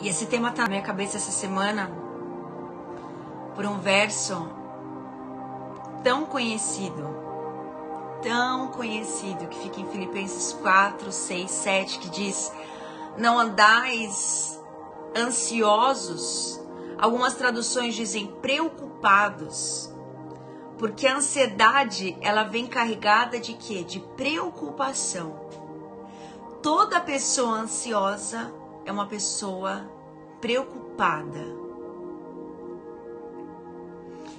E esse tema tá na minha cabeça essa semana por um verso tão conhecido, tão conhecido, que fica em Filipenses 4, 6, 7, que diz: Não andais ansiosos, algumas traduções dizem preocupados, porque a ansiedade ela vem carregada de quê? De preocupação. Toda pessoa ansiosa é uma pessoa preocupada.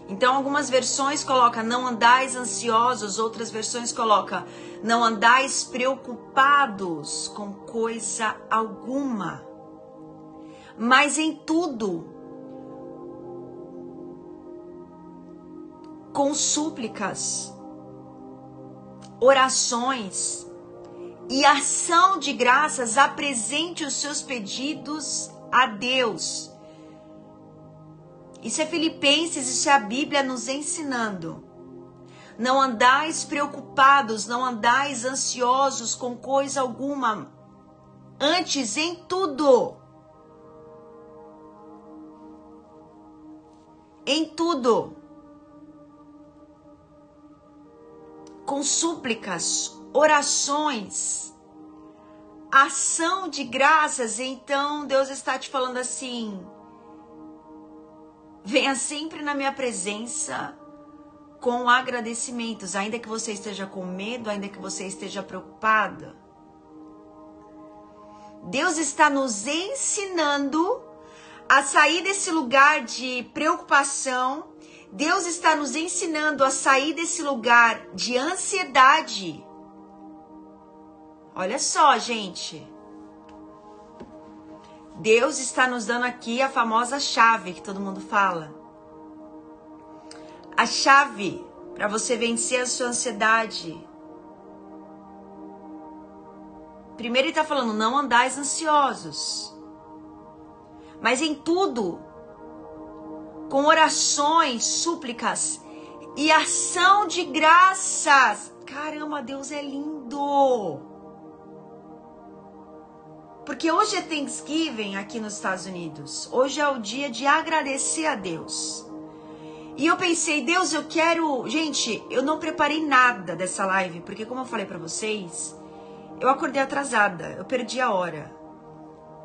Então, algumas versões colocam não andais ansiosos, outras versões colocam não andais preocupados com coisa alguma. Mas em tudo, com súplicas, orações e ação de graças, apresente os seus pedidos a Deus isso é Filipenses, isso é a Bíblia nos ensinando. Não andais preocupados, não andais ansiosos com coisa alguma. Antes, em tudo. Em tudo. Com súplicas, orações, ação de graças. Então, Deus está te falando assim Venha sempre na minha presença com agradecimentos, ainda que você esteja com medo, ainda que você esteja preocupada. Deus está nos ensinando a sair desse lugar de preocupação. Deus está nos ensinando a sair desse lugar de ansiedade. Olha só, gente. Deus está nos dando aqui a famosa chave que todo mundo fala. A chave para você vencer a sua ansiedade. Primeiro ele está falando, não andais ansiosos. Mas em tudo, com orações, súplicas e ação de graças. Caramba, Deus é lindo! Porque hoje é Thanksgiving aqui nos Estados Unidos. Hoje é o dia de agradecer a Deus. E eu pensei, Deus, eu quero. Gente, eu não preparei nada dessa live, porque, como eu falei para vocês, eu acordei atrasada, eu perdi a hora.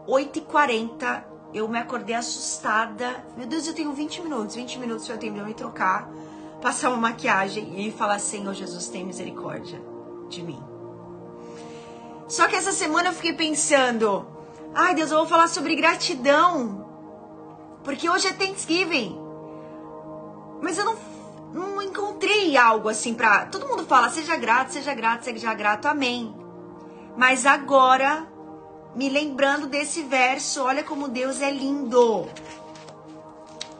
8h40, eu me acordei assustada. Meu Deus, eu tenho 20 minutos, 20 minutos eu tempo de me trocar, passar uma maquiagem e falar: Senhor Jesus, tem misericórdia de mim. Só que essa semana eu fiquei pensando, ai Deus, eu vou falar sobre gratidão. Porque hoje é Thanksgiving. Mas eu não, não encontrei algo assim pra. Todo mundo fala, seja grato, seja grato, seja grato, amém. Mas agora, me lembrando desse verso, olha como Deus é lindo.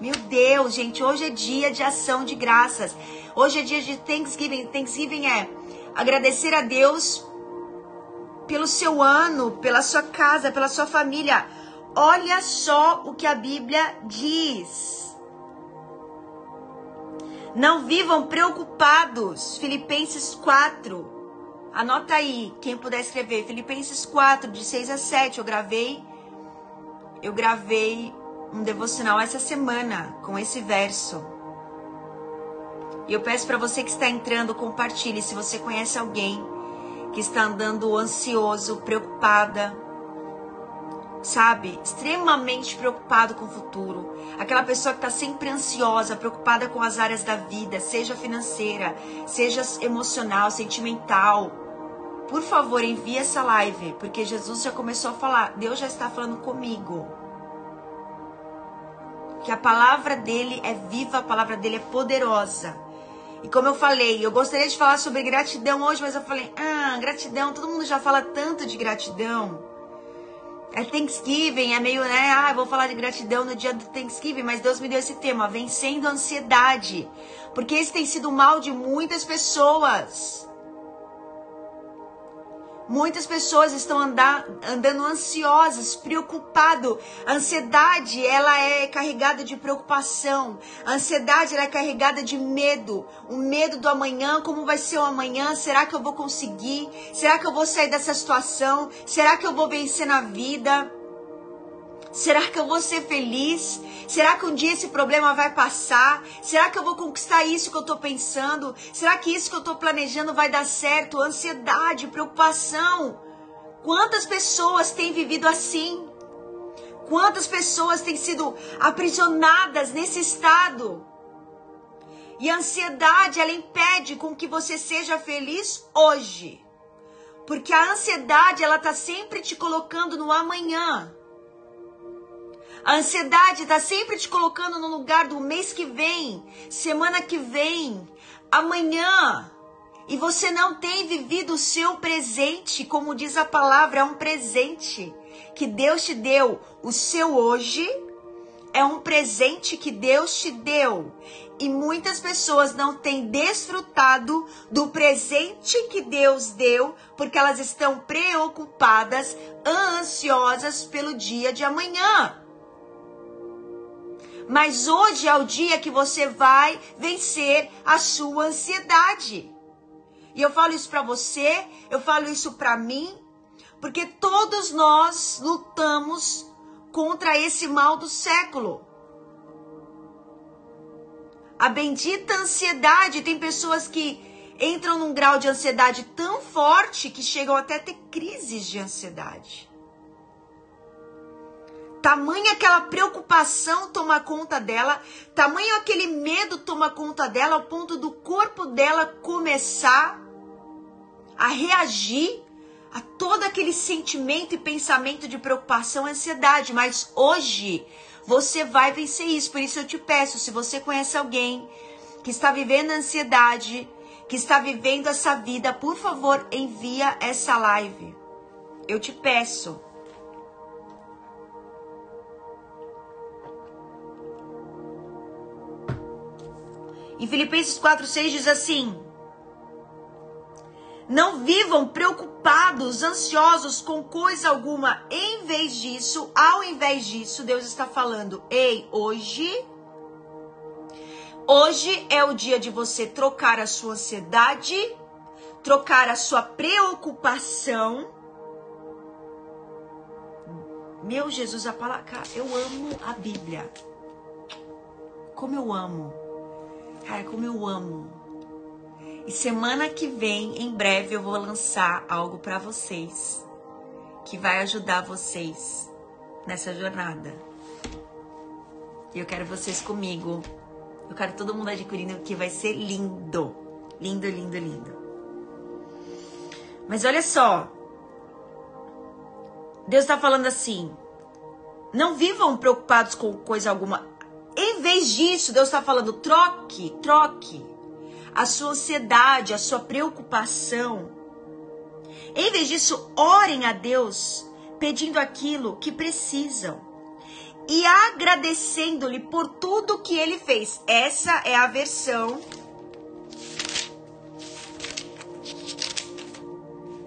Meu Deus, gente, hoje é dia de ação de graças. Hoje é dia de Thanksgiving. Thanksgiving é agradecer a Deus pelo seu ano, pela sua casa, pela sua família. Olha só o que a Bíblia diz. Não vivam preocupados. Filipenses 4. Anota aí, quem puder escrever. Filipenses 4, de 6 a 7. Eu gravei. Eu gravei um devocional essa semana com esse verso. E eu peço para você que está entrando, compartilhe se você conhece alguém que está andando ansioso, preocupada, sabe? Extremamente preocupado com o futuro. Aquela pessoa que está sempre ansiosa, preocupada com as áreas da vida, seja financeira, seja emocional, sentimental. Por favor, envie essa live, porque Jesus já começou a falar, Deus já está falando comigo. Que a palavra dele é viva, a palavra dele é poderosa. E como eu falei, eu gostaria de falar sobre gratidão hoje, mas eu falei, ah, gratidão, todo mundo já fala tanto de gratidão. É Thanksgiving, é meio, né? Ah, vou falar de gratidão no dia do Thanksgiving, mas Deus me deu esse tema, vencendo a ansiedade. Porque esse tem sido o mal de muitas pessoas. Muitas pessoas estão andar, andando ansiosas, preocupado. A ansiedade, ela é carregada de preocupação. A ansiedade, ela é carregada de medo. O medo do amanhã, como vai ser o amanhã? Será que eu vou conseguir? Será que eu vou sair dessa situação? Será que eu vou vencer na vida? Será que eu vou ser feliz? Será que um dia esse problema vai passar? Será que eu vou conquistar isso que eu estou pensando? Será que isso que eu estou planejando vai dar certo? Ansiedade, preocupação. Quantas pessoas têm vivido assim? Quantas pessoas têm sido aprisionadas nesse estado? E a ansiedade, ela impede com que você seja feliz hoje. Porque a ansiedade, ela tá sempre te colocando no amanhã. A ansiedade está sempre te colocando no lugar do mês que vem, semana que vem, amanhã. E você não tem vivido o seu presente, como diz a palavra, é um presente que Deus te deu. O seu hoje é um presente que Deus te deu. E muitas pessoas não têm desfrutado do presente que Deus deu, porque elas estão preocupadas, ansiosas pelo dia de amanhã. Mas hoje é o dia que você vai vencer a sua ansiedade. E eu falo isso para você, eu falo isso para mim, porque todos nós lutamos contra esse mal do século. A bendita ansiedade, tem pessoas que entram num grau de ansiedade tão forte que chegam até a ter crises de ansiedade. Tamanha aquela preocupação toma conta dela, tamanho aquele medo toma conta dela, ao ponto do corpo dela começar a reagir a todo aquele sentimento e pensamento de preocupação e ansiedade. Mas hoje você vai vencer isso. Por isso eu te peço, se você conhece alguém que está vivendo ansiedade, que está vivendo essa vida, por favor, envia essa live. Eu te peço. Em Filipenses 4,6 diz assim: Não vivam preocupados, ansiosos com coisa alguma. Em vez disso, ao invés disso, Deus está falando: Ei, hoje. Hoje é o dia de você trocar a sua ansiedade, trocar a sua preocupação. Meu Jesus, a palavra, eu amo a Bíblia. Como eu amo. Cara, como eu amo. E semana que vem, em breve, eu vou lançar algo para vocês que vai ajudar vocês nessa jornada. E eu quero vocês comigo. Eu quero todo mundo adquirindo, que vai ser lindo. Lindo, lindo, lindo. Mas olha só. Deus está falando assim: não vivam preocupados com coisa alguma. Em vez disso, Deus está falando: troque, troque a sua ansiedade, a sua preocupação. Em vez disso, orem a Deus pedindo aquilo que precisam e agradecendo-lhe por tudo que ele fez. Essa é a versão.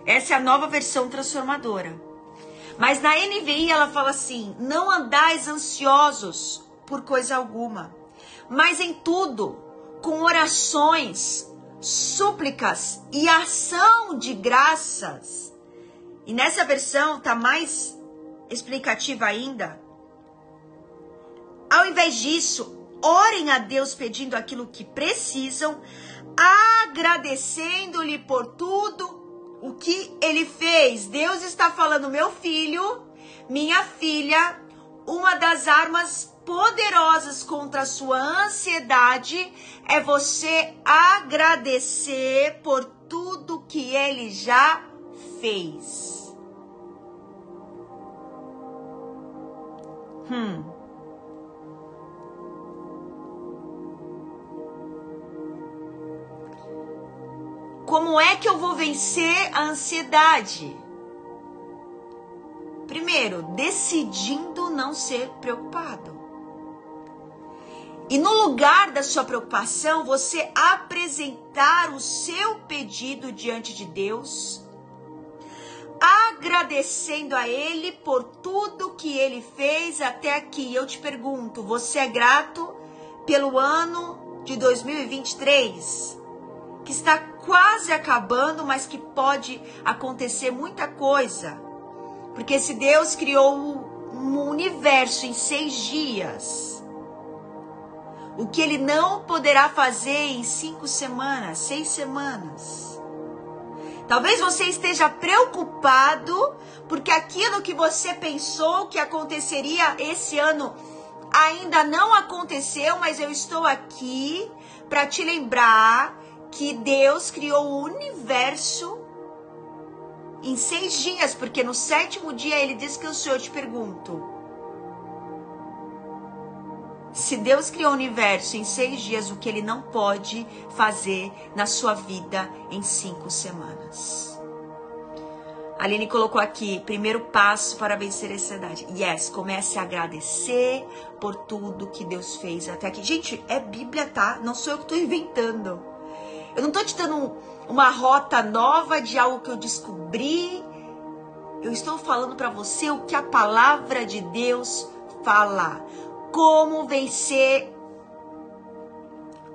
Essa é a nova versão transformadora. Mas na NVI ela fala assim: não andais ansiosos por coisa alguma, mas em tudo, com orações, súplicas e ação de graças. E nessa versão tá mais explicativa ainda. Ao invés disso, orem a Deus pedindo aquilo que precisam, agradecendo-lhe por tudo o que ele fez. Deus está falando, meu filho, minha filha, uma das armas poderosas contra a sua ansiedade é você agradecer por tudo que ele já fez. Hum. Como é que eu vou vencer a ansiedade? Primeiro, decidindo não ser preocupado. E no lugar da sua preocupação, você apresentar o seu pedido diante de Deus, agradecendo a Ele por tudo que Ele fez até aqui. Eu te pergunto, você é grato pelo ano de 2023, que está quase acabando, mas que pode acontecer muita coisa? Porque se Deus criou um universo em seis dias, o que ele não poderá fazer em cinco semanas, seis semanas. Talvez você esteja preocupado porque aquilo que você pensou que aconteceria esse ano ainda não aconteceu, mas eu estou aqui para te lembrar que Deus criou o universo em seis dias, porque no sétimo dia ele o Senhor te pergunto. Se Deus criou o universo em seis dias, o que ele não pode fazer na sua vida em cinco semanas? A Aline colocou aqui, primeiro passo para vencer a ansiedade. Yes, comece a agradecer por tudo que Deus fez até aqui. Gente, é Bíblia, tá? Não sou eu que estou inventando. Eu não estou te dando uma rota nova de algo que eu descobri. Eu estou falando para você o que a palavra de Deus fala. Como vencer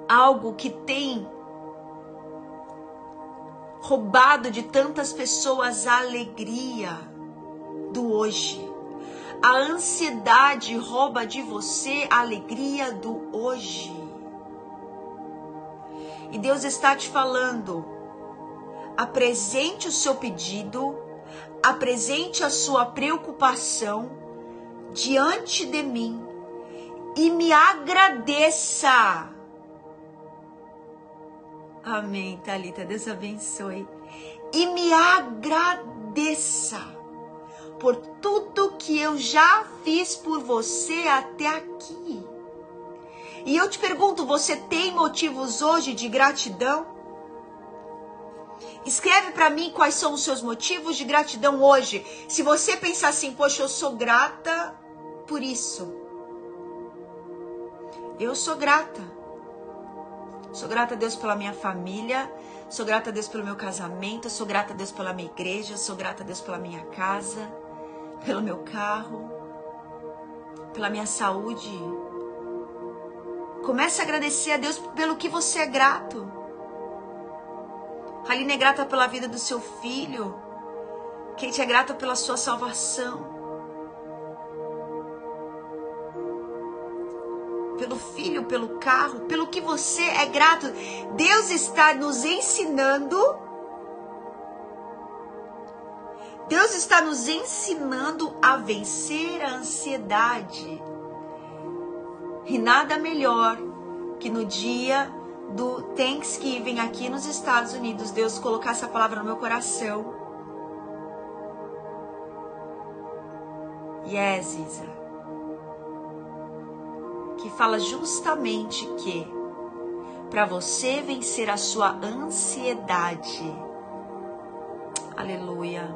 algo que tem roubado de tantas pessoas a alegria do hoje. A ansiedade rouba de você a alegria do hoje. E Deus está te falando: apresente o seu pedido, apresente a sua preocupação diante de mim e me agradeça Amém, Talita. Deus abençoe. E me agradeça por tudo que eu já fiz por você até aqui. E eu te pergunto, você tem motivos hoje de gratidão? Escreve para mim quais são os seus motivos de gratidão hoje. Se você pensar assim, poxa, eu sou grata por isso. Eu sou grata. Sou grata a Deus pela minha família, sou grata a Deus pelo meu casamento, sou grata a Deus pela minha igreja, sou grata a Deus pela minha casa, pelo meu carro, pela minha saúde. Comece a agradecer a Deus pelo que você é grato. Aline é grata pela vida do seu filho. Kate é grata pela sua salvação. Pelo filho, pelo carro, pelo que você é grato. Deus está nos ensinando. Deus está nos ensinando a vencer a ansiedade. E nada melhor que no dia do Thanksgiving aqui nos Estados Unidos, Deus colocar essa palavra no meu coração. Yes, Isa que fala justamente que para você vencer a sua ansiedade, aleluia,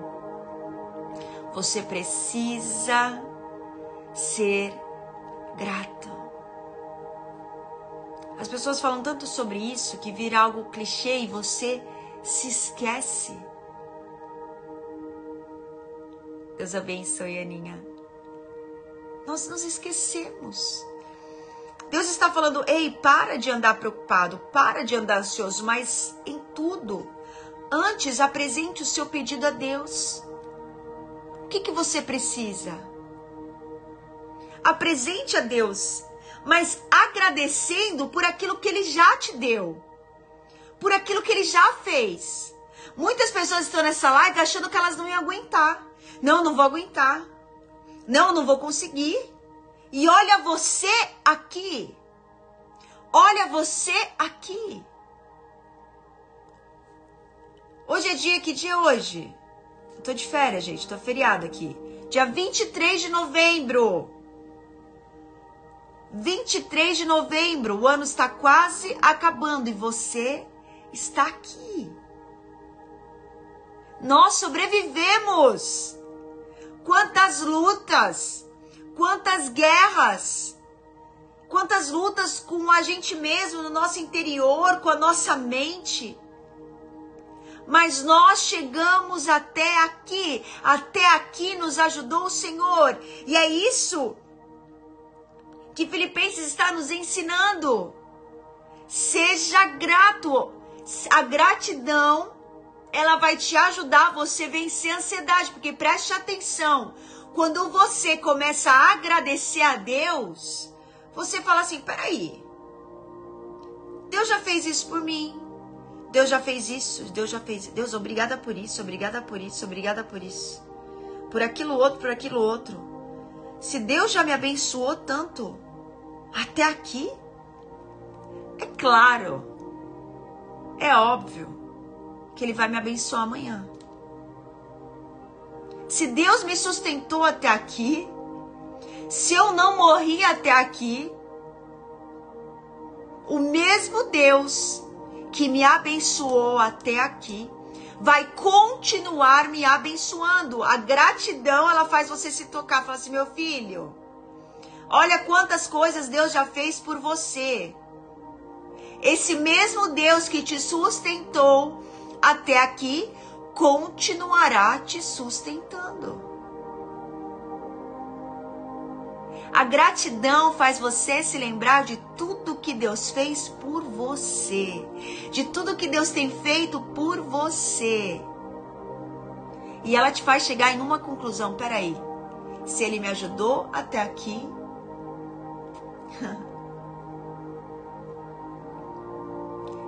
você precisa ser grato. As pessoas falam tanto sobre isso que vira algo clichê e você se esquece. Deus abençoe, Aninha. Nós nos esquecemos. Deus está falando: ei, para de andar preocupado, para de andar ansioso, mas em tudo. Antes, apresente o seu pedido a Deus. O que, que você precisa? Apresente a Deus, mas agradecendo por aquilo que Ele já te deu, por aquilo que Ele já fez. Muitas pessoas estão nessa live achando que elas não iam aguentar. Não, não vou aguentar. Não, não vou conseguir. E olha você aqui. Olha você aqui. Hoje é dia, que dia é hoje? Eu tô de férias, gente, tô feriado aqui. Dia 23 de novembro. 23 de novembro, o ano está quase acabando e você está aqui. Nós sobrevivemos. Quantas lutas, Quantas guerras, quantas lutas com a gente mesmo, no nosso interior, com a nossa mente. Mas nós chegamos até aqui, até aqui nos ajudou o Senhor. E é isso que Filipenses está nos ensinando. Seja grato. A gratidão, ela vai te ajudar você vencer a ansiedade, porque preste atenção. Quando você começa a agradecer a Deus, você fala assim: peraí, Deus já fez isso por mim. Deus já fez isso, Deus já fez. Deus, obrigada por isso, obrigada por isso, obrigada por isso. Por aquilo outro, por aquilo outro. Se Deus já me abençoou tanto até aqui, é claro, é óbvio que Ele vai me abençoar amanhã. Se Deus me sustentou até aqui, se eu não morri até aqui, o mesmo Deus que me abençoou até aqui vai continuar me abençoando. A gratidão, ela faz você se tocar, fala assim, meu filho, olha quantas coisas Deus já fez por você. Esse mesmo Deus que te sustentou até aqui continuará te sustentando. A gratidão faz você se lembrar de tudo que Deus fez por você, de tudo que Deus tem feito por você. E ela te faz chegar em uma conclusão: peraí, se ele me ajudou até aqui,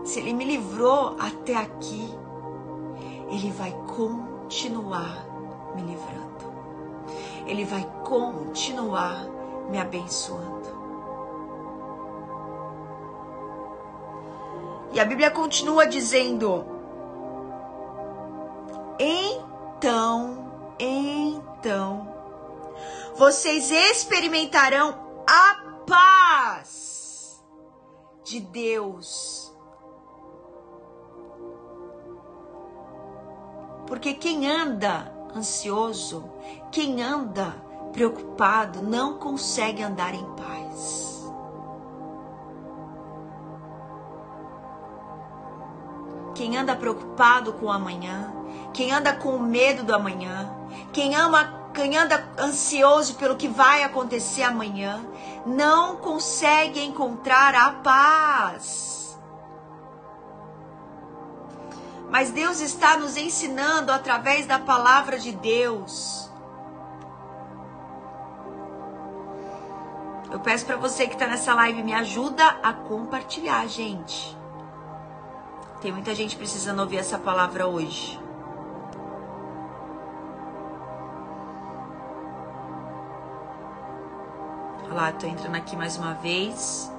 se ele me livrou até aqui, ele vai continuar me livrando. Ele vai continuar me abençoando. E a Bíblia continua dizendo: Então, então, vocês experimentarão a paz de Deus Porque quem anda ansioso, quem anda preocupado, não consegue andar em paz. Quem anda preocupado com o amanhã, quem anda com medo do amanhã, quem ama quem anda ansioso pelo que vai acontecer amanhã, não consegue encontrar a paz. Mas Deus está nos ensinando através da palavra de Deus. Eu peço para você que está nessa live, me ajuda a compartilhar, gente. Tem muita gente precisando ouvir essa palavra hoje. Olha lá, tô entrando aqui mais uma vez.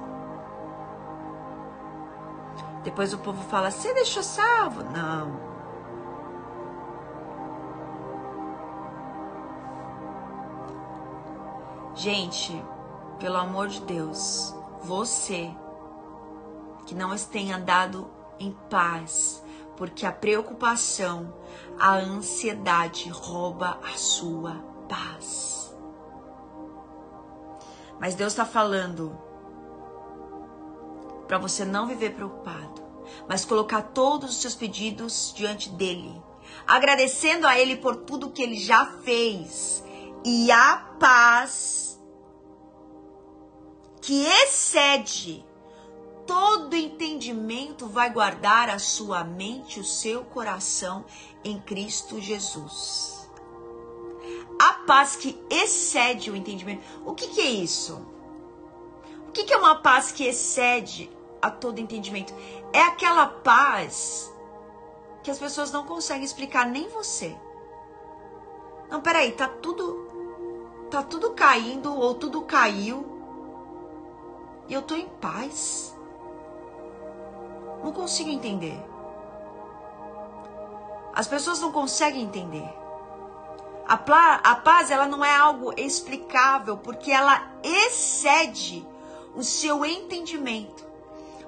Depois o povo fala: Você deixou salvo? Não. Gente, pelo amor de Deus, você que não tenha andado em paz, porque a preocupação, a ansiedade rouba a sua paz. Mas Deus está falando para você não viver preocupado, mas colocar todos os seus pedidos diante dele, agradecendo a ele por tudo que ele já fez e a paz que excede todo entendimento vai guardar a sua mente, o seu coração em Cristo Jesus. A paz que excede o entendimento. O que, que é isso? O que, que é uma paz que excede a todo entendimento. É aquela paz que as pessoas não conseguem explicar, nem você. Não, peraí, tá tudo. Tá tudo caindo ou tudo caiu. E eu tô em paz. Não consigo entender. As pessoas não conseguem entender. A, a paz, ela não é algo explicável, porque ela excede o seu entendimento.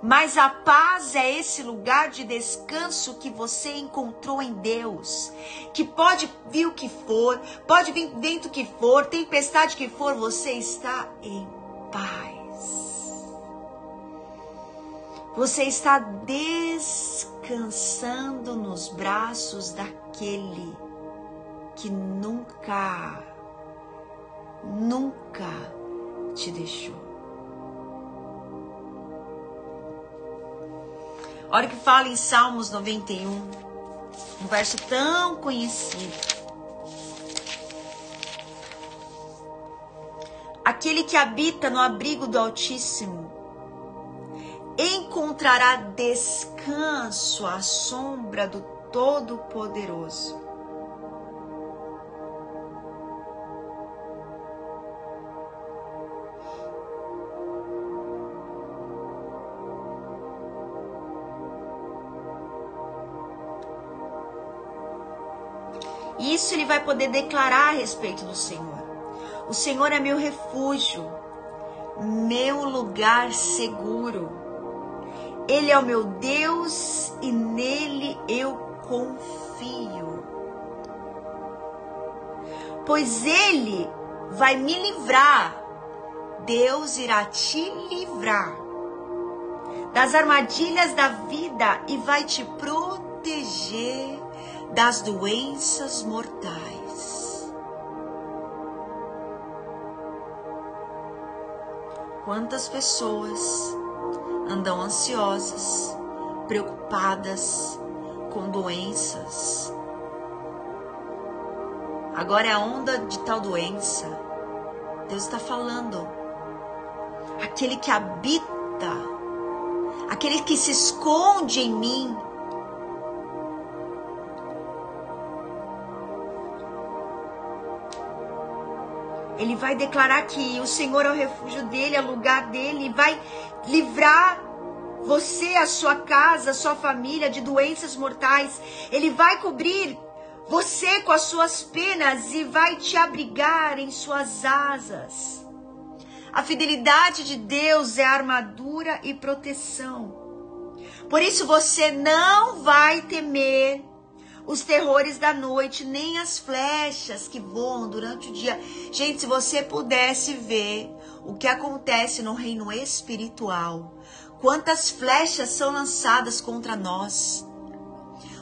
Mas a paz é esse lugar de descanso que você encontrou em Deus. Que pode vir o que for, pode vir vento que for, tempestade que for, você está em paz. Você está descansando nos braços daquele que nunca, nunca te deixou. O que fala em Salmos 91, um verso tão conhecido. Aquele que habita no abrigo do Altíssimo encontrará descanso à sombra do Todo-Poderoso. Isso ele vai poder declarar a respeito do Senhor. O Senhor é meu refúgio, meu lugar seguro. Ele é o meu Deus e nele eu confio. Pois ele vai me livrar. Deus irá te livrar das armadilhas da vida e vai te proteger das doenças mortais. Quantas pessoas andam ansiosas, preocupadas com doenças? Agora é a onda de tal doença. Deus está falando. Aquele que habita, aquele que se esconde em mim, Ele vai declarar que o Senhor é o refúgio dele, é o lugar dele, vai livrar você, a sua casa, a sua família de doenças mortais. Ele vai cobrir você com as suas penas e vai te abrigar em suas asas. A fidelidade de Deus é armadura e proteção. Por isso você não vai temer os terrores da noite, nem as flechas que voam durante o dia. Gente, se você pudesse ver o que acontece no reino espiritual, quantas flechas são lançadas contra nós.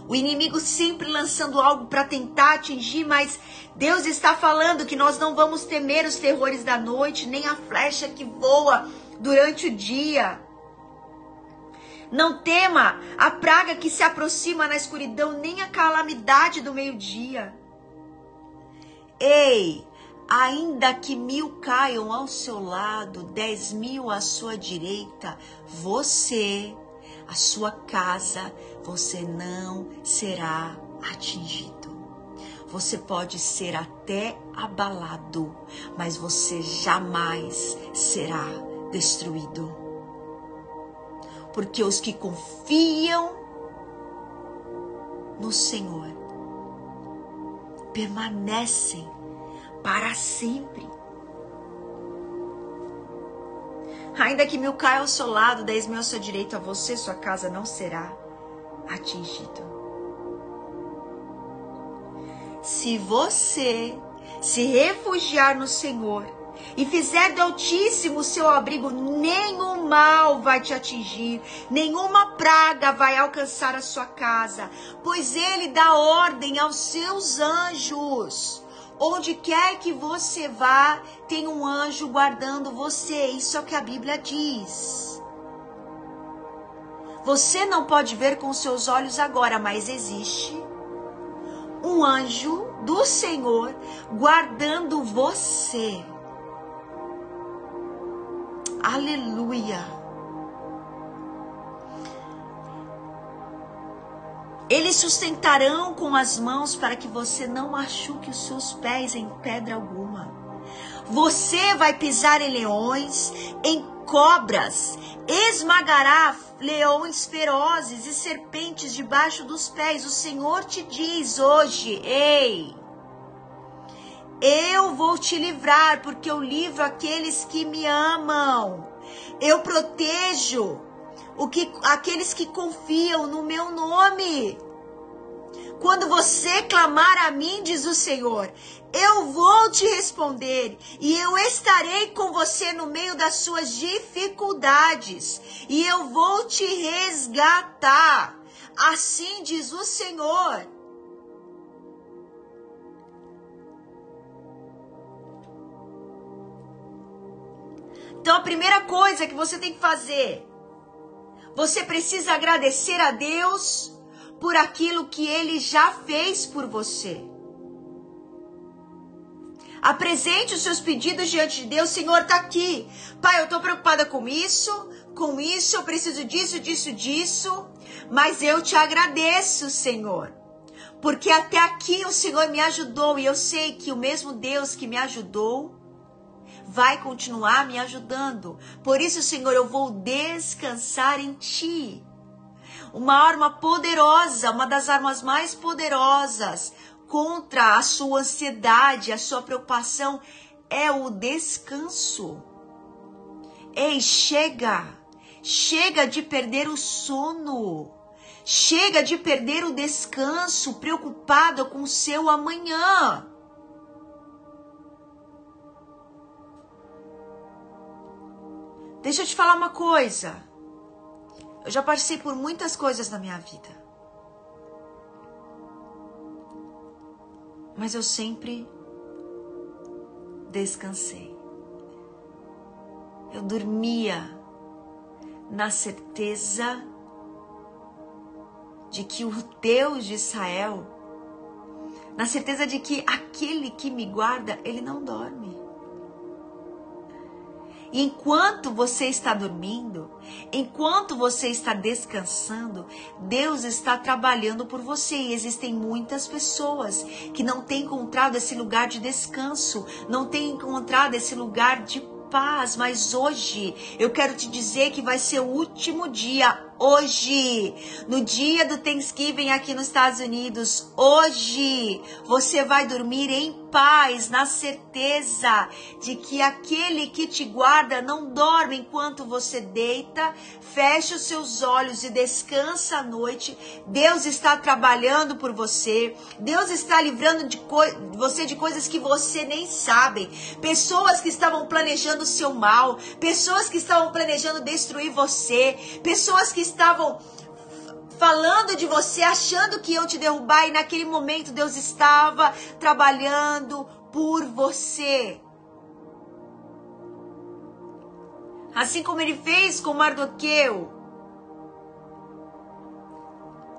O inimigo sempre lançando algo para tentar atingir, mas Deus está falando que nós não vamos temer os terrores da noite, nem a flecha que voa durante o dia. Não tema a praga que se aproxima na escuridão, nem a calamidade do meio-dia. Ei, ainda que mil caiam ao seu lado, dez mil à sua direita, você, a sua casa, você não será atingido. Você pode ser até abalado, mas você jamais será destruído porque os que confiam no Senhor permanecem para sempre. Ainda que mil caia ao seu lado, dez mil ao seu direito, a você, sua casa não será atingido. Se você se refugiar no Senhor, e fizer do Altíssimo seu abrigo, nenhum mal vai te atingir, nenhuma praga vai alcançar a sua casa, pois ele dá ordem aos seus anjos. Onde quer que você vá, tem um anjo guardando você. Isso é o que a Bíblia diz. Você não pode ver com seus olhos agora, mas existe um anjo do Senhor guardando você. Aleluia. Eles sustentarão com as mãos para que você não machuque os seus pés em pedra alguma. Você vai pisar em leões, em cobras, esmagará leões ferozes e serpentes debaixo dos pés. O Senhor te diz hoje: ei, eu vou te livrar, porque eu livro aqueles que me amam. Eu protejo o que, aqueles que confiam no meu nome. Quando você clamar a mim, diz o Senhor, eu vou te responder e eu estarei com você no meio das suas dificuldades e eu vou te resgatar. Assim diz o Senhor. Então a primeira coisa que você tem que fazer, você precisa agradecer a Deus por aquilo que ele já fez por você. Apresente os seus pedidos diante de Deus. Senhor, tá aqui. Pai, eu tô preocupada com isso, com isso, eu preciso disso, disso, disso. Mas eu te agradeço, Senhor. Porque até aqui o Senhor me ajudou e eu sei que o mesmo Deus que me ajudou vai continuar me ajudando. Por isso, Senhor, eu vou descansar em Ti. Uma arma poderosa, uma das armas mais poderosas contra a sua ansiedade, a sua preocupação é o descanso. Ei, chega! Chega de perder o sono. Chega de perder o descanso preocupada com o seu amanhã. Deixa eu te falar uma coisa. Eu já passei por muitas coisas na minha vida. Mas eu sempre descansei. Eu dormia na certeza de que o Deus de Israel, na certeza de que aquele que me guarda, ele não dorme. Enquanto você está dormindo, enquanto você está descansando, Deus está trabalhando por você. E existem muitas pessoas que não têm encontrado esse lugar de descanso, não têm encontrado esse lugar de paz, mas hoje eu quero te dizer que vai ser o último dia hoje, no dia do Thanksgiving aqui nos Estados Unidos, hoje você vai dormir em paz, na certeza de que aquele que te guarda não dorme enquanto você deita, fecha os seus olhos e descansa à noite. Deus está trabalhando por você, Deus está livrando de você de coisas que você nem sabe. Pessoas que estavam planejando o seu mal, pessoas que estavam planejando destruir você, pessoas que estavam falando de você, achando que iam te derrubar, e naquele momento Deus estava trabalhando por você. Assim como ele fez com Mardoqueu.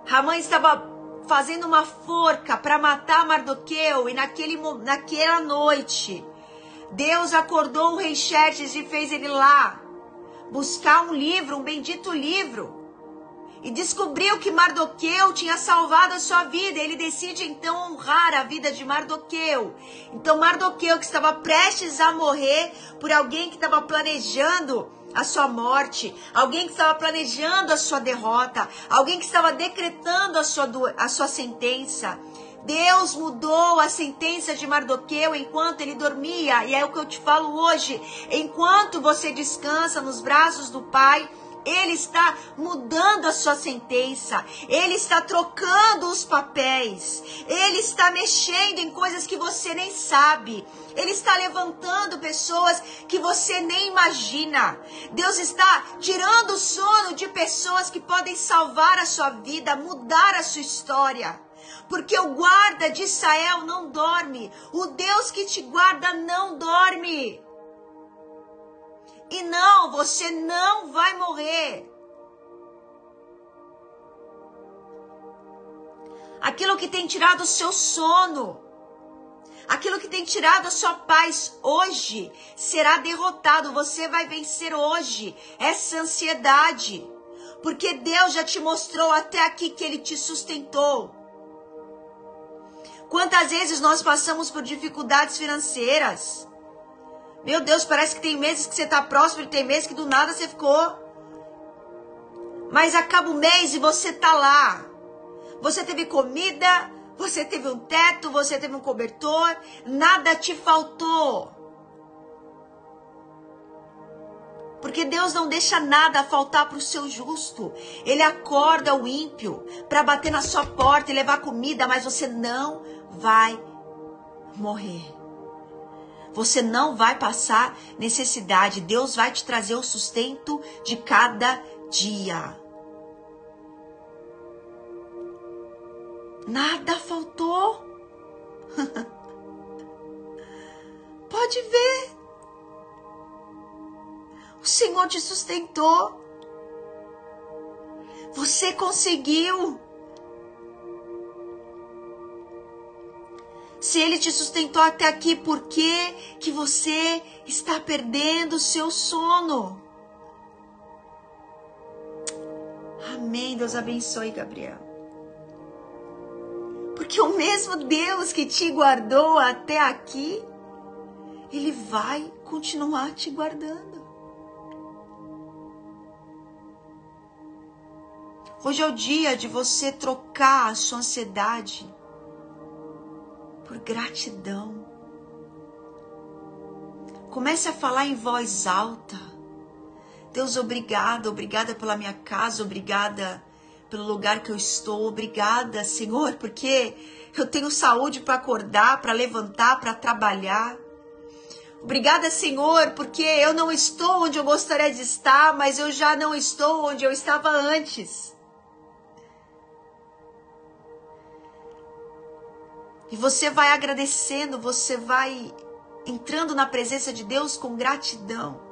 Ramã estava fazendo uma forca para matar Mardoqueu e naquele, naquela noite Deus acordou o rei Xerxes e fez ele lá buscar um livro, um bendito livro. E descobriu que Mardoqueu tinha salvado a sua vida. Ele decide então honrar a vida de Mardoqueu. Então Mardoqueu que estava prestes a morrer por alguém que estava planejando a sua morte, alguém que estava planejando a sua derrota, alguém que estava decretando a sua, a sua sentença. Deus mudou a sentença de Mardoqueu enquanto ele dormia, e é o que eu te falo hoje. Enquanto você descansa nos braços do Pai, ele está mudando a sua sentença, ele está trocando os papéis, ele está mexendo em coisas que você nem sabe, ele está levantando pessoas que você nem imagina. Deus está tirando o sono de pessoas que podem salvar a sua vida, mudar a sua história. Porque o guarda de Israel não dorme, o Deus que te guarda não dorme. E não, você não vai morrer. Aquilo que tem tirado o seu sono, aquilo que tem tirado a sua paz hoje será derrotado. Você vai vencer hoje essa ansiedade, porque Deus já te mostrou até aqui que Ele te sustentou. Quantas vezes nós passamos por dificuldades financeiras? Meu Deus, parece que tem meses que você está próximo e tem meses que do nada você ficou. Mas acaba o mês e você tá lá. Você teve comida, você teve um teto, você teve um cobertor, nada te faltou. Porque Deus não deixa nada faltar para o seu justo. Ele acorda o ímpio para bater na sua porta e levar comida, mas você não vai morrer. Você não vai passar necessidade. Deus vai te trazer o sustento de cada dia. Nada faltou. Pode ver. O Senhor te sustentou. Você conseguiu. Se ele te sustentou até aqui, por que que você está perdendo o seu sono? Amém. Deus abençoe, Gabriel. Porque o mesmo Deus que te guardou até aqui, ele vai continuar te guardando. Hoje é o dia de você trocar a sua ansiedade por gratidão. Comece a falar em voz alta. Deus, obrigada, obrigada pela minha casa, obrigada pelo lugar que eu estou, obrigada, Senhor, porque eu tenho saúde para acordar, para levantar, para trabalhar. Obrigada, Senhor, porque eu não estou onde eu gostaria de estar, mas eu já não estou onde eu estava antes. E você vai agradecendo, você vai entrando na presença de Deus com gratidão.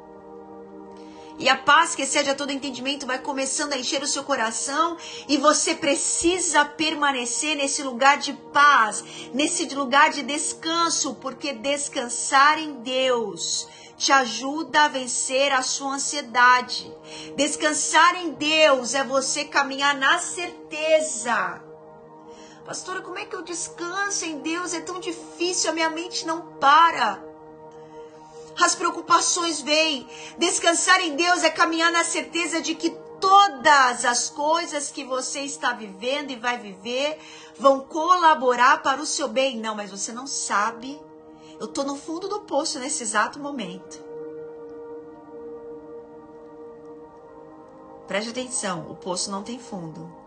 E a paz que excede a todo entendimento vai começando a encher o seu coração e você precisa permanecer nesse lugar de paz, nesse lugar de descanso, porque descansar em Deus te ajuda a vencer a sua ansiedade. Descansar em Deus é você caminhar na certeza Pastora, como é que eu descanso em Deus? É tão difícil, a minha mente não para. As preocupações vêm. Descansar em Deus é caminhar na certeza de que todas as coisas que você está vivendo e vai viver vão colaborar para o seu bem. Não, mas você não sabe. Eu estou no fundo do poço nesse exato momento. Preste atenção, o poço não tem fundo.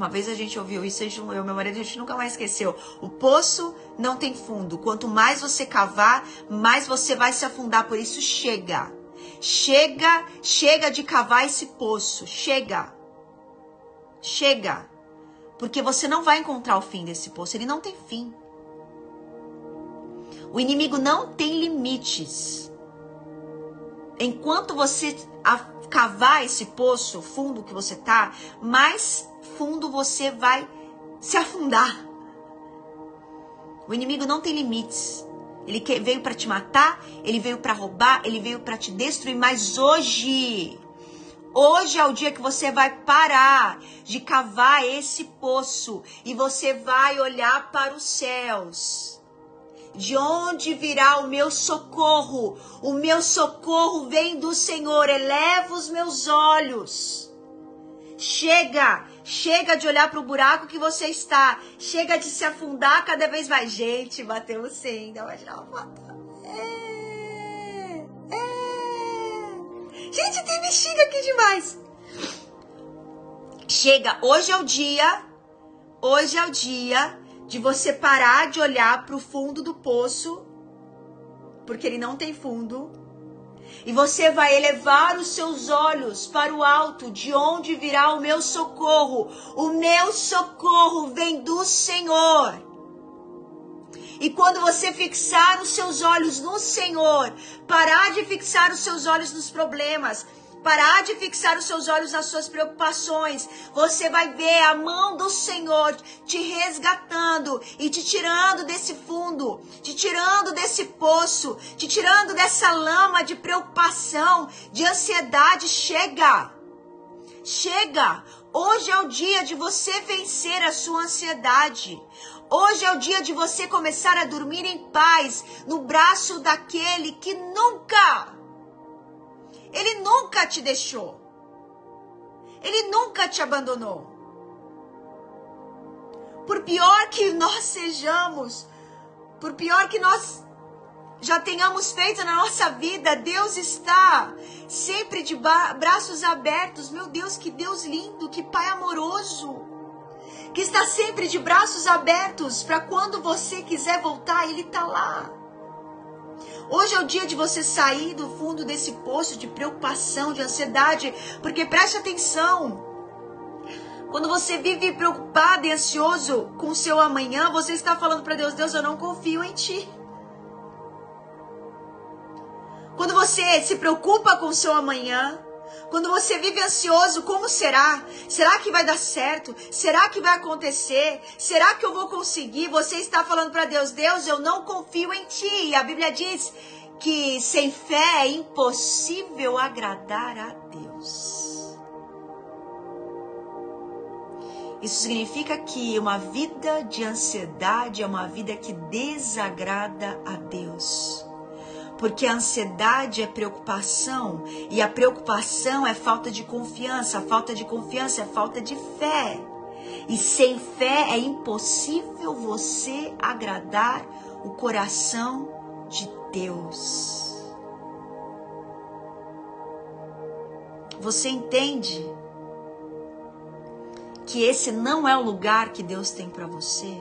Uma vez a gente ouviu isso, eu e meu marido, a gente nunca mais esqueceu. O poço não tem fundo. Quanto mais você cavar, mais você vai se afundar. Por isso, chega. Chega, chega de cavar esse poço. Chega. Chega. Porque você não vai encontrar o fim desse poço. Ele não tem fim. O inimigo não tem limites. Enquanto você cavar esse poço fundo que você tá, mais fundo você vai se afundar. O inimigo não tem limites. Ele veio para te matar, ele veio para roubar, ele veio para te destruir, mas hoje, hoje é o dia que você vai parar de cavar esse poço e você vai olhar para os céus. De onde virá o meu socorro? O meu socorro vem do Senhor. Eleva os meus olhos. Chega Chega de olhar para o buraco que você está. Chega de se afundar cada vez mais. Gente, bateu sim. Dá uma foto. É, é. Gente, tem bexiga aqui demais. Chega, hoje é o dia. Hoje é o dia de você parar de olhar para o fundo do poço, porque ele não tem fundo, e você vai elevar os seus olhos para o alto, de onde virá o meu socorro. O meu socorro vem do Senhor. E quando você fixar os seus olhos no Senhor, parar de fixar os seus olhos nos problemas, parar de fixar os seus olhos nas suas preocupações, você vai ver a mão do Senhor te resgatando e te tirando desse fundo, te tirando desse poço, te tirando dessa lama de preocupação, de ansiedade. Chega! Chega! Hoje é o dia de você vencer a sua ansiedade. Hoje é o dia de você começar a dormir em paz no braço daquele que nunca ele nunca te deixou. Ele nunca te abandonou. Por pior que nós sejamos, por pior que nós já tenhamos feito na nossa vida, Deus está sempre de braços abertos. Meu Deus, que Deus lindo, que Pai amoroso, que está sempre de braços abertos para quando você quiser voltar, Ele está lá. Hoje é o dia de você sair do fundo desse poço de preocupação, de ansiedade, porque preste atenção. Quando você vive preocupado e ansioso com o seu amanhã, você está falando para Deus: Deus, eu não confio em ti. Quando você se preocupa com o seu amanhã, Quando você vive ansioso, como será? Será que vai dar certo? Será que vai acontecer? Será que eu vou conseguir? Você está falando para Deus: Deus, eu não confio em ti. E a Bíblia diz que sem fé é impossível agradar a Deus. Isso significa que uma vida de ansiedade é uma vida que desagrada a Deus. Porque a ansiedade é preocupação e a preocupação é falta de confiança, a falta de confiança é falta de fé. E sem fé é impossível você agradar o coração de Deus. Você entende que esse não é o lugar que Deus tem para você?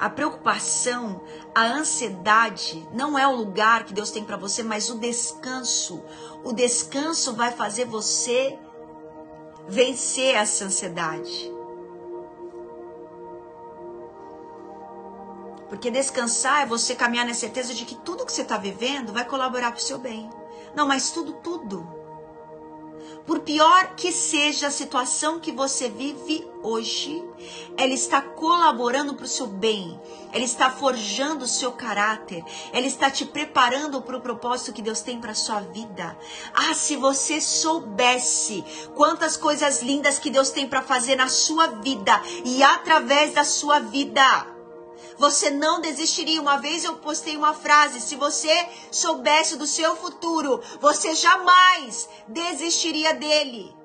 A preocupação, a ansiedade não é o lugar que Deus tem para você, mas o descanso. O descanso vai fazer você vencer essa ansiedade. Porque descansar é você caminhar na certeza de que tudo que você está vivendo vai colaborar para o seu bem. Não, mas tudo, tudo. Por pior que seja a situação que você vive hoje, ela está colaborando para o seu bem, ela está forjando o seu caráter, ela está te preparando para o propósito que Deus tem para sua vida. Ah, se você soubesse quantas coisas lindas que Deus tem para fazer na sua vida e através da sua vida você não desistiria. Uma vez eu postei uma frase: se você soubesse do seu futuro, você jamais desistiria dele.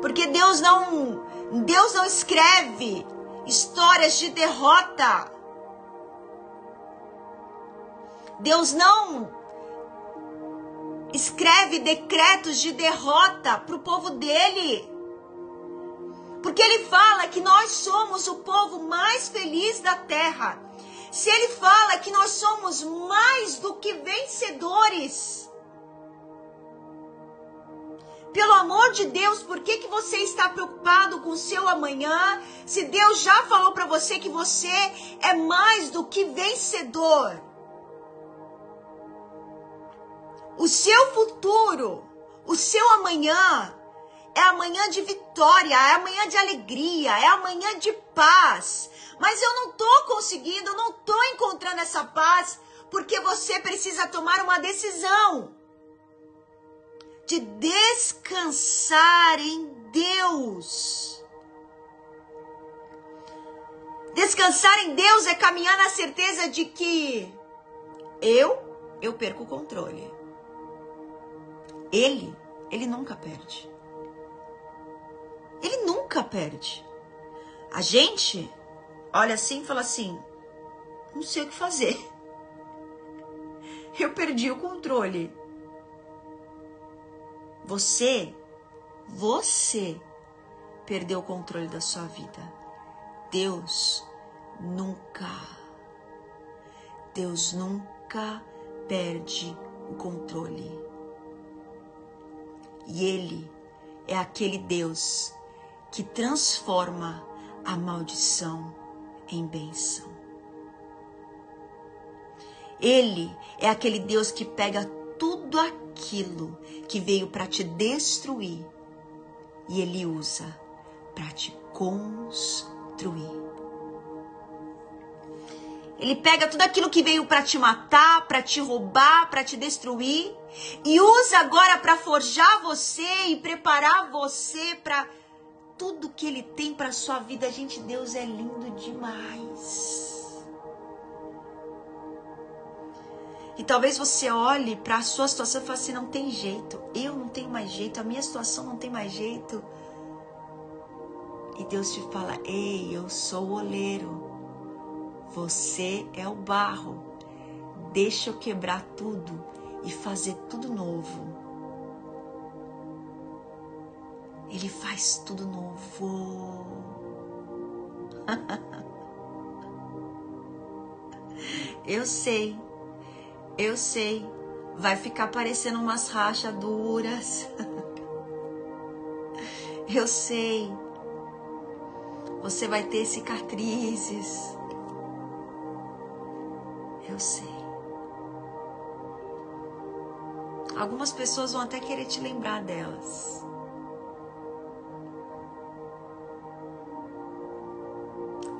Porque Deus não Deus não escreve histórias de derrota. Deus não escreve decretos de derrota para o povo dele. Porque ele fala que nós somos o povo mais feliz da terra. Se ele fala que nós somos mais do que vencedores. Pelo amor de Deus, por que, que você está preocupado com o seu amanhã? Se Deus já falou para você que você é mais do que vencedor. O seu futuro, o seu amanhã é amanhã de vitória, é amanhã de alegria, é amanhã de paz. Mas eu não estou conseguindo, eu não estou encontrando essa paz, porque você precisa tomar uma decisão de descansar em Deus. Descansar em Deus é caminhar na certeza de que eu, eu perco o controle. Ele, ele nunca perde. Ele nunca perde. A gente olha assim e fala assim: não sei o que fazer. Eu perdi o controle. Você, você perdeu o controle da sua vida. Deus nunca, Deus nunca perde o controle. E Ele é aquele Deus que transforma a maldição em bênção. Ele é aquele Deus que pega tudo aquilo que veio para te destruir e ele usa para te construir. Ele pega tudo aquilo que veio para te matar, para te roubar, para te destruir e usa agora para forjar você e preparar você para tudo que ele tem para sua vida. Gente, Deus é lindo demais. E talvez você olhe para a sua situação e fale assim: não tem jeito, eu não tenho mais jeito, a minha situação não tem mais jeito. E Deus te fala: ei, eu sou o oleiro, você é o barro, deixa eu quebrar tudo e fazer tudo novo. Ele faz tudo novo. eu sei, eu sei. Vai ficar parecendo umas rachaduras. eu sei. Você vai ter cicatrizes. Eu sei. Algumas pessoas vão até querer te lembrar delas.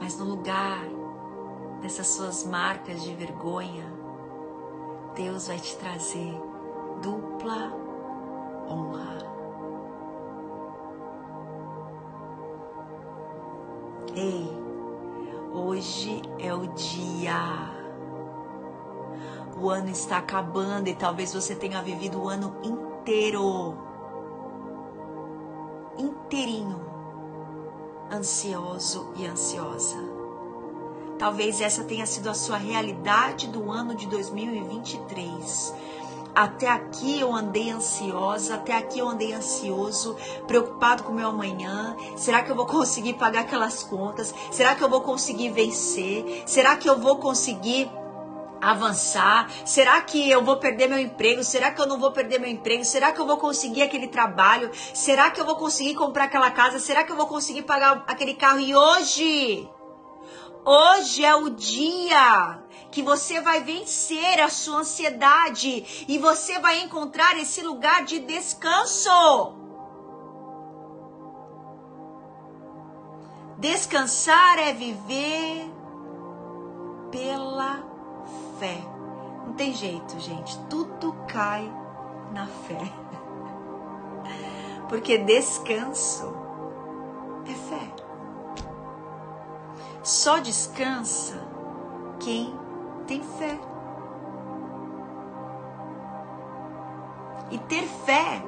Mas no lugar dessas suas marcas de vergonha, Deus vai te trazer dupla honra. Ei, hoje é o dia. O ano está acabando e talvez você tenha vivido o ano inteiro inteirinho ansioso e ansiosa. Talvez essa tenha sido a sua realidade do ano de 2023. Até aqui eu andei ansiosa, até aqui eu andei ansioso, preocupado com o meu amanhã. Será que eu vou conseguir pagar aquelas contas? Será que eu vou conseguir vencer? Será que eu vou conseguir avançar? Será que eu vou perder meu emprego? Será que eu não vou perder meu emprego? Será que eu vou conseguir aquele trabalho? Será que eu vou conseguir comprar aquela casa? Será que eu vou conseguir pagar aquele carro? E hoje, hoje é o dia que você vai vencer a sua ansiedade e você vai encontrar esse lugar de descanso. Descansar é viver pela fé. Não tem jeito, gente. Tudo cai na fé. Porque descanso é fé. Só descansa quem tem fé. E ter fé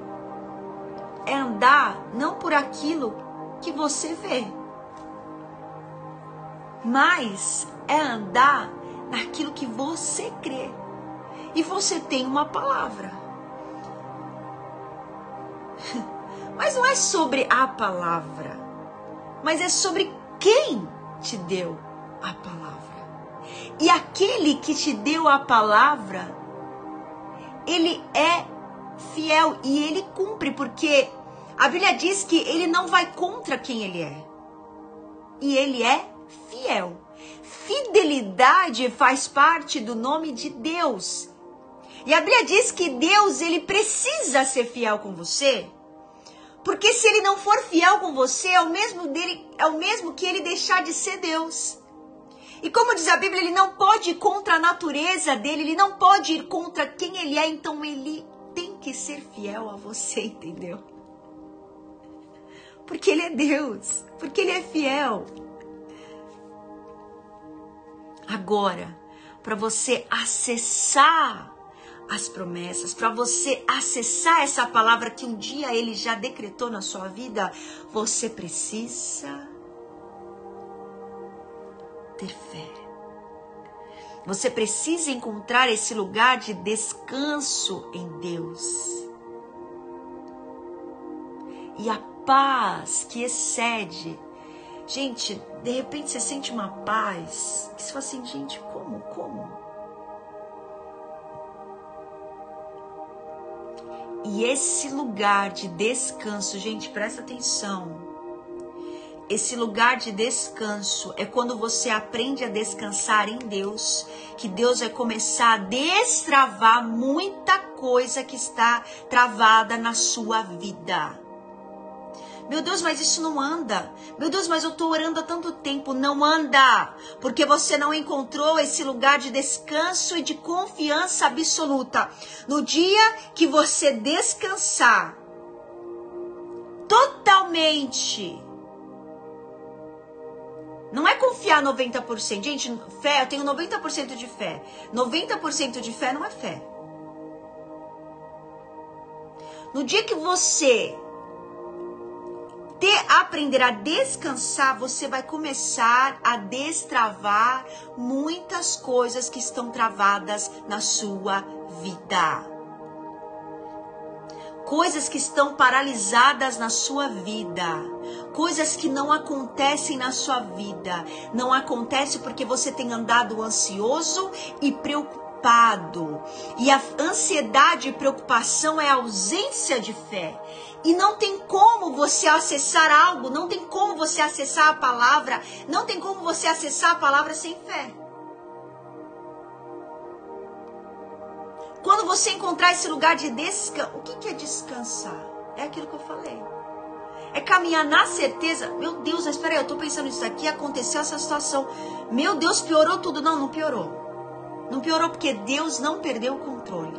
é andar não por aquilo que você vê, mas é andar naquilo que você crê. E você tem uma palavra. Mas não é sobre a palavra, mas é sobre quem te deu a palavra. E aquele que te deu a palavra, ele é fiel e ele cumpre, porque a Bíblia diz que ele não vai contra quem ele é. E ele é fiel fidelidade faz parte do nome de Deus. E a Bíblia diz que Deus, ele precisa ser fiel com você. Porque se ele não for fiel com você, é o mesmo dele, é o mesmo que ele deixar de ser Deus. E como diz a Bíblia, ele não pode ir contra a natureza dele, ele não pode ir contra quem ele é, então ele tem que ser fiel a você, entendeu? Porque ele é Deus, porque ele é fiel. Agora, para você acessar as promessas, para você acessar essa palavra que um dia ele já decretou na sua vida, você precisa ter fé. Você precisa encontrar esse lugar de descanso em Deus. E a paz que excede Gente, de repente você sente uma paz que você fala assim, gente, como, como? E esse lugar de descanso, gente, presta atenção. Esse lugar de descanso é quando você aprende a descansar em Deus, que Deus vai começar a destravar muita coisa que está travada na sua vida. Meu Deus, mas isso não anda. Meu Deus, mas eu estou orando há tanto tempo. Não anda. Porque você não encontrou esse lugar de descanso e de confiança absoluta. No dia que você descansar totalmente. Não é confiar 90%. Gente, fé, eu tenho 90% de fé. 90% de fé não é fé. No dia que você ter, aprender a descansar, você vai começar a destravar muitas coisas que estão travadas na sua vida. Coisas que estão paralisadas na sua vida, coisas que não acontecem na sua vida. Não acontece porque você tem andado ansioso e preocupado. E a ansiedade e preocupação é ausência de fé. E não tem como você acessar algo, não tem como você acessar a palavra, não tem como você acessar a palavra sem fé. Quando você encontrar esse lugar de descanso, o que, que é descansar? É aquilo que eu falei. É caminhar na certeza. Meu Deus, mas espera aí, eu tô pensando nisso aqui, aconteceu essa situação. Meu Deus, piorou tudo. Não, não piorou. Não piorou porque Deus não perdeu o controle.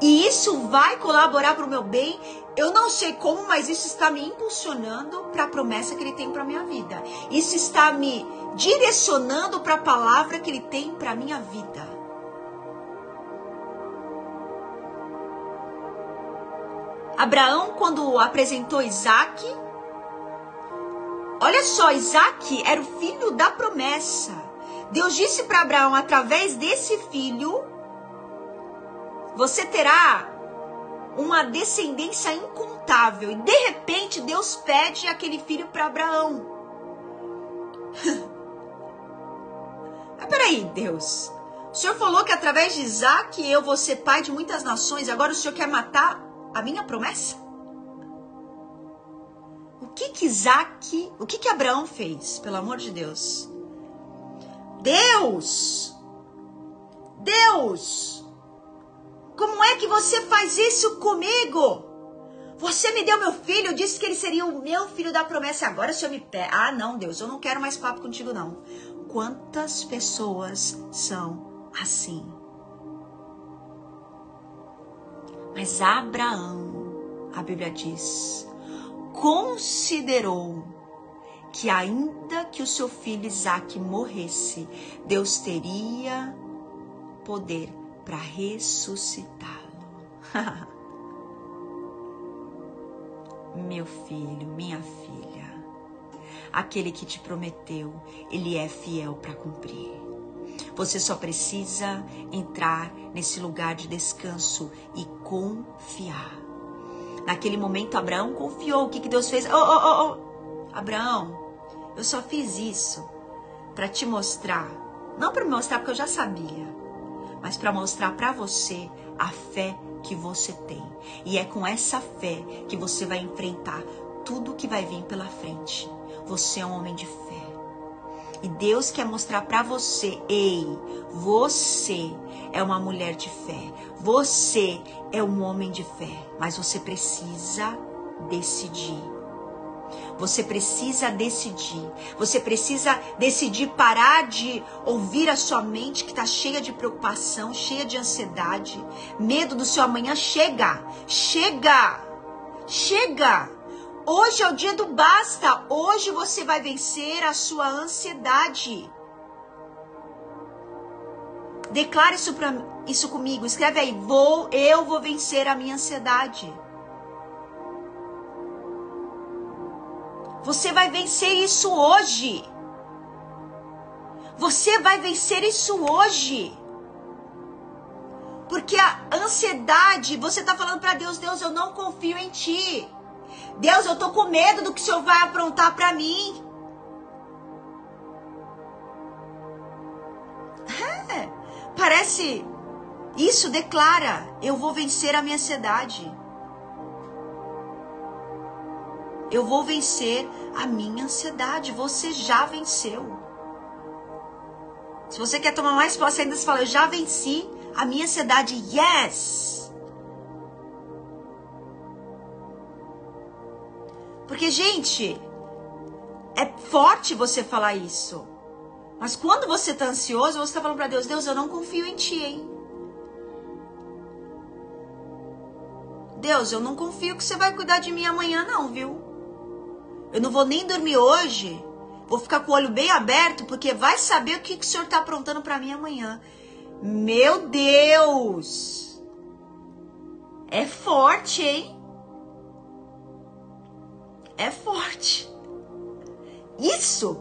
E isso vai colaborar para o meu bem. Eu não sei como, mas isso está me impulsionando para a promessa que Ele tem para minha vida. Isso está me direcionando para a palavra que Ele tem para minha vida. Abraão, quando apresentou Isaac, olha só, Isaac era o filho da promessa. Deus disse para Abraão, através desse filho, você terá uma descendência incontável. E de repente, Deus pede aquele filho para Abraão. Mas peraí, Deus. O Senhor falou que através de Isaac eu vou ser pai de muitas nações. Agora o Senhor quer matar a minha promessa? O que que Isaac, o que que Abraão fez, pelo amor de Deus? Deus! Deus! Como é que você faz isso comigo? Você me deu meu filho, disse que ele seria o meu filho da promessa. Agora o senhor me pede. Ah, não, Deus, eu não quero mais papo contigo, não. Quantas pessoas são assim? Mas Abraão, a Bíblia diz, considerou que ainda que o seu filho Isaac morresse, Deus teria poder para ressuscitá-lo. Meu filho, minha filha, aquele que te prometeu, ele é fiel para cumprir. Você só precisa entrar nesse lugar de descanso e confiar. Naquele momento, Abraão confiou. O que, que Deus fez? Oh, oh, oh, oh. Abraão, eu só fiz isso para te mostrar. Não para me mostrar porque eu já sabia, mas para mostrar para você a fé que você tem. E é com essa fé que você vai enfrentar tudo que vai vir pela frente. Você é um homem de fé. E Deus quer mostrar para você, ei, você é uma mulher de fé. Você é um homem de fé, mas você precisa decidir. Você precisa decidir. Você precisa decidir parar de ouvir a sua mente que está cheia de preocupação, cheia de ansiedade, medo do seu amanhã. Chega! Chega! Chega! Hoje é o dia do basta. Hoje você vai vencer a sua ansiedade. Declare isso, pra, isso comigo. Escreve aí. Vou, eu vou vencer a minha ansiedade. Você vai vencer isso hoje. Você vai vencer isso hoje. Porque a ansiedade, você está falando para Deus, Deus, eu não confio em ti. Deus, eu tô com medo do que o Senhor vai aprontar para mim. É, parece isso declara: eu vou vencer a minha ansiedade. Eu vou vencer a minha ansiedade. Você já venceu. Se você quer tomar mais posse ainda, você fala: eu já venci a minha ansiedade. Yes! Porque, gente, é forte você falar isso. Mas quando você tá ansioso, você tá falando para Deus: Deus, eu não confio em ti, hein? Deus, eu não confio que você vai cuidar de mim amanhã, não, viu? Eu não vou nem dormir hoje. Vou ficar com o olho bem aberto, porque vai saber o que, que o senhor tá aprontando para mim amanhã. Meu Deus! É forte, hein? é forte. Isso,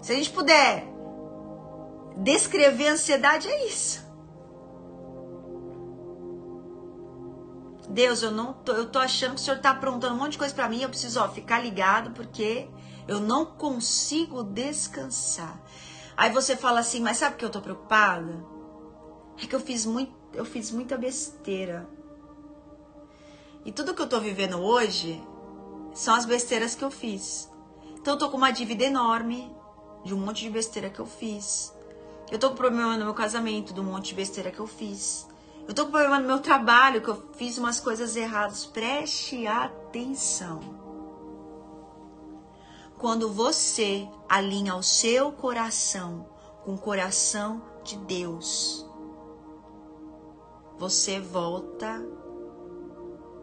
se a gente puder descrever a ansiedade, é isso. Deus, eu não tô, eu tô achando que o senhor tá aprontando um monte de coisa para mim, eu preciso ó, ficar ligado porque eu não consigo descansar. Aí você fala assim, mas sabe que eu tô preocupada? É que eu fiz muito, eu fiz muita besteira. E tudo que eu tô vivendo hoje são as besteiras que eu fiz. Então eu tô com uma dívida enorme de um monte de besteira que eu fiz. Eu tô com problema no meu casamento, de um monte de besteira que eu fiz. Eu tô com problema no meu trabalho, que eu fiz umas coisas erradas. Preste atenção. Quando você alinha o seu coração com o coração de Deus, você volta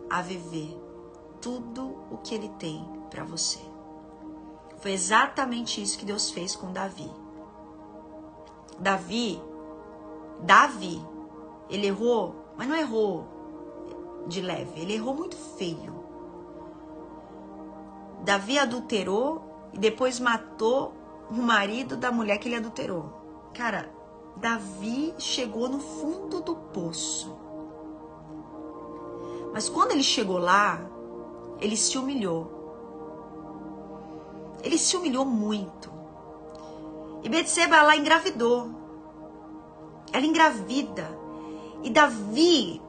a viver tudo o que ele tem para você. Foi exatamente isso que Deus fez com Davi. Davi, Davi, ele errou, mas não errou de leve, ele errou muito feio. Davi adulterou e depois matou o marido da mulher que ele adulterou. Cara, Davi chegou no fundo do poço. Mas quando ele chegou lá, ele se humilhou. Ele se humilhou muito. E Betseba, ela engravidou. Ela engravida. E Davi,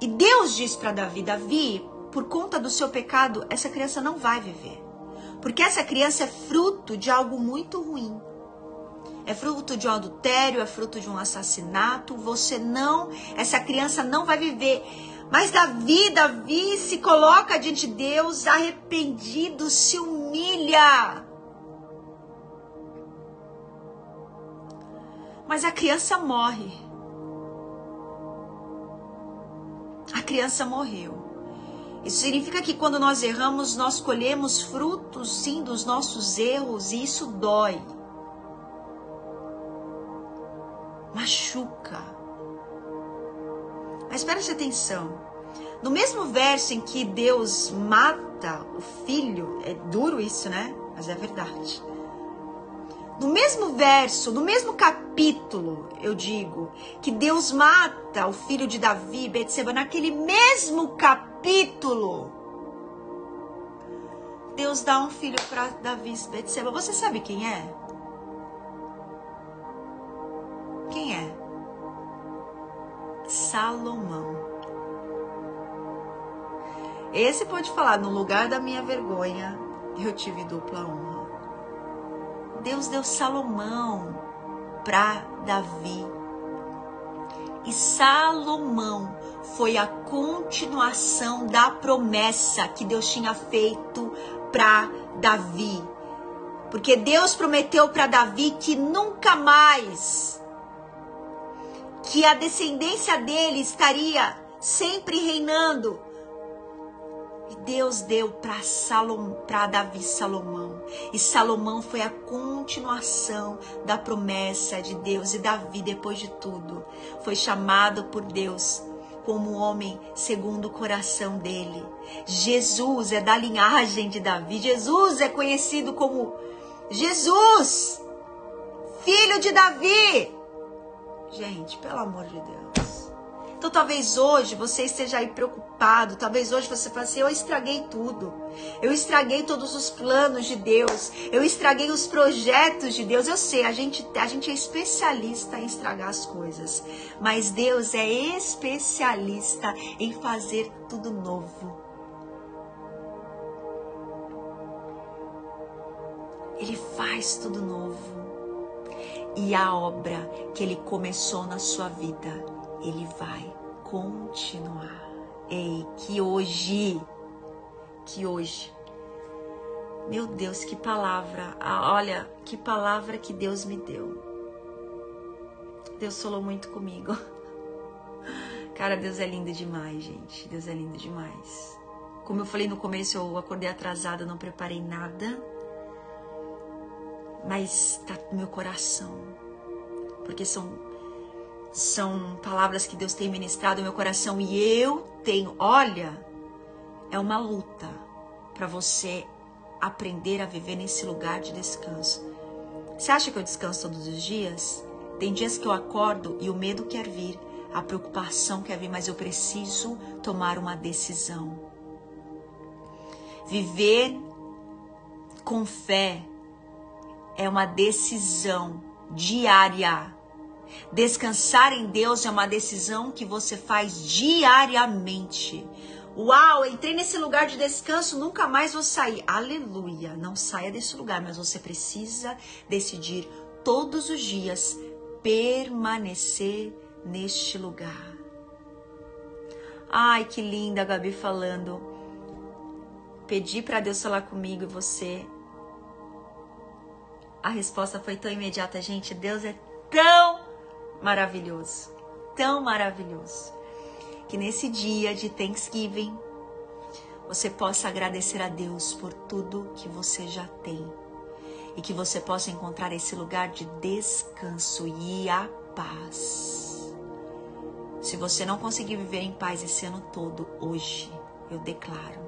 e Deus diz para Davi, Davi, por conta do seu pecado, essa criança não vai viver. Porque essa criança é fruto de algo muito ruim. É fruto de um adultério, é fruto de um assassinato. Você não, essa criança não vai viver. Mas Davi, Davi se coloca diante de Deus arrependido, se humilha. Mas a criança morre. Criança morreu. Isso significa que quando nós erramos, nós colhemos frutos, sim, dos nossos erros, e isso dói. Machuca. Mas preste atenção. No mesmo verso em que Deus mata o filho, é duro isso, né? Mas é verdade. No mesmo verso, no mesmo capítulo, eu digo, que Deus mata o filho de Davi, Betseba, naquele mesmo capítulo, Deus dá um filho para Davi, Betseba. Você sabe quem é? Quem é? Salomão. Esse pode falar, no lugar da minha vergonha, eu tive dupla honra. Deus deu Salomão para Davi. E Salomão foi a continuação da promessa que Deus tinha feito para Davi. Porque Deus prometeu para Davi que nunca mais que a descendência dele estaria sempre reinando. E Deus deu para para Davi Salomão. E Salomão foi a continuação da promessa de Deus e Davi depois de tudo foi chamado por Deus como homem segundo o coração dele. Jesus é da linhagem de Davi. Jesus é conhecido como Jesus, filho de Davi. Gente, pelo amor de Deus. Então talvez hoje você esteja aí preocupado, talvez hoje você fale assim, eu estraguei tudo. Eu estraguei todos os planos de Deus. Eu estraguei os projetos de Deus. Eu sei, a gente, a gente é especialista em estragar as coisas. Mas Deus é especialista em fazer tudo novo. Ele faz tudo novo e a obra que ele começou na sua vida, ele vai continuar. Ei, que hoje, que hoje, meu Deus, que palavra, ah, olha, que palavra que Deus me deu. Deus falou muito comigo. Cara, Deus é lindo demais, gente. Deus é lindo demais. Como eu falei no começo, eu acordei atrasada, não preparei nada mas está no meu coração. Porque são são palavras que Deus tem ministrado no meu coração e eu tenho, olha, é uma luta para você aprender a viver nesse lugar de descanso. Você acha que eu descanso todos os dias? Tem dias que eu acordo e o medo quer vir, a preocupação quer vir, mas eu preciso tomar uma decisão. Viver com fé é uma decisão diária. Descansar em Deus é uma decisão que você faz diariamente. Uau, entrei nesse lugar de descanso, nunca mais vou sair. Aleluia, não saia desse lugar, mas você precisa decidir todos os dias permanecer neste lugar. Ai, que linda a Gabi falando. Pedi para Deus falar comigo e você. A resposta foi tão imediata, gente. Deus é tão maravilhoso, tão maravilhoso. Que nesse dia de Thanksgiving você possa agradecer a Deus por tudo que você já tem e que você possa encontrar esse lugar de descanso e a paz. Se você não conseguir viver em paz esse ano todo, hoje eu declaro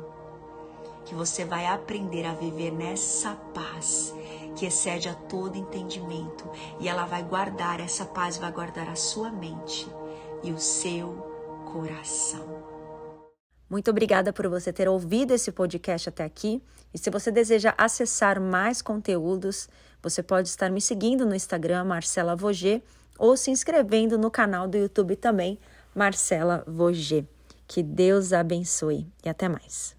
que você vai aprender a viver nessa paz que excede a todo entendimento e ela vai guardar essa paz, vai guardar a sua mente e o seu coração. Muito obrigada por você ter ouvido esse podcast até aqui. E se você deseja acessar mais conteúdos, você pode estar me seguindo no Instagram, Marcela Voger, ou se inscrevendo no canal do YouTube também, Marcela Voger. Que Deus abençoe e até mais.